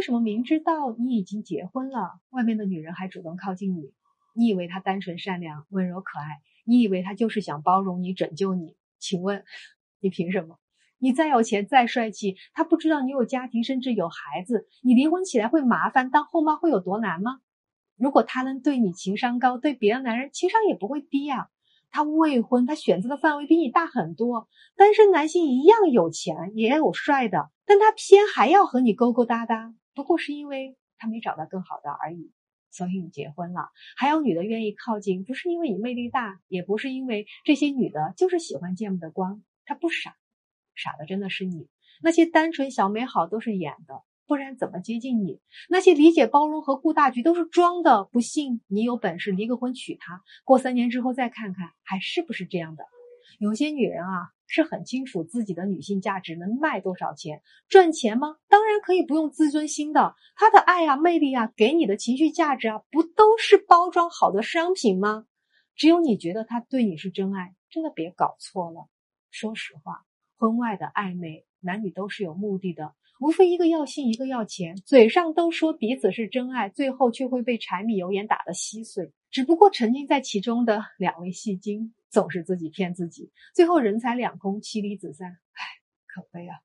为什么明知道你已经结婚了，外面的女人还主动靠近你？你以为她单纯善良、温柔可爱？你以为她就是想包容你、拯救你？请问，你凭什么？你再有钱、再帅气，她不知道你有家庭，甚至有孩子，你离婚起来会麻烦，当后妈会有多难吗？如果她能对你情商高，对别的男人情商也不会低呀。他未婚，她选择的范围比你大很多。单身男性一样有钱，也有帅的，但他偏还要和你勾勾搭搭，不过是因为他没找到更好的而已。所以你结婚了，还有女的愿意靠近，不是因为你魅力大，也不是因为这些女的就是喜欢见不得光。她不傻，傻的真的是你。那些单纯小美好都是演的。不然怎么接近你？那些理解、包容和顾大局都是装的。不信你有本事离个婚娶她，过三年之后再看看还是不是这样的。有些女人啊是很清楚自己的女性价值能卖多少钱，赚钱吗？当然可以不用自尊心的。她的爱啊、魅力啊、给你的情绪价值啊，不都是包装好的商品吗？只有你觉得她对你是真爱，真的别搞错了。说实话，婚外的暧昧，男女都是有目的的。无非一个要性，一个要钱，嘴上都说彼此是真爱，最后却会被柴米油盐打得稀碎。只不过沉浸在其中的两位戏精总是自己骗自己，最后人财两空，妻离子散。唉，可悲啊！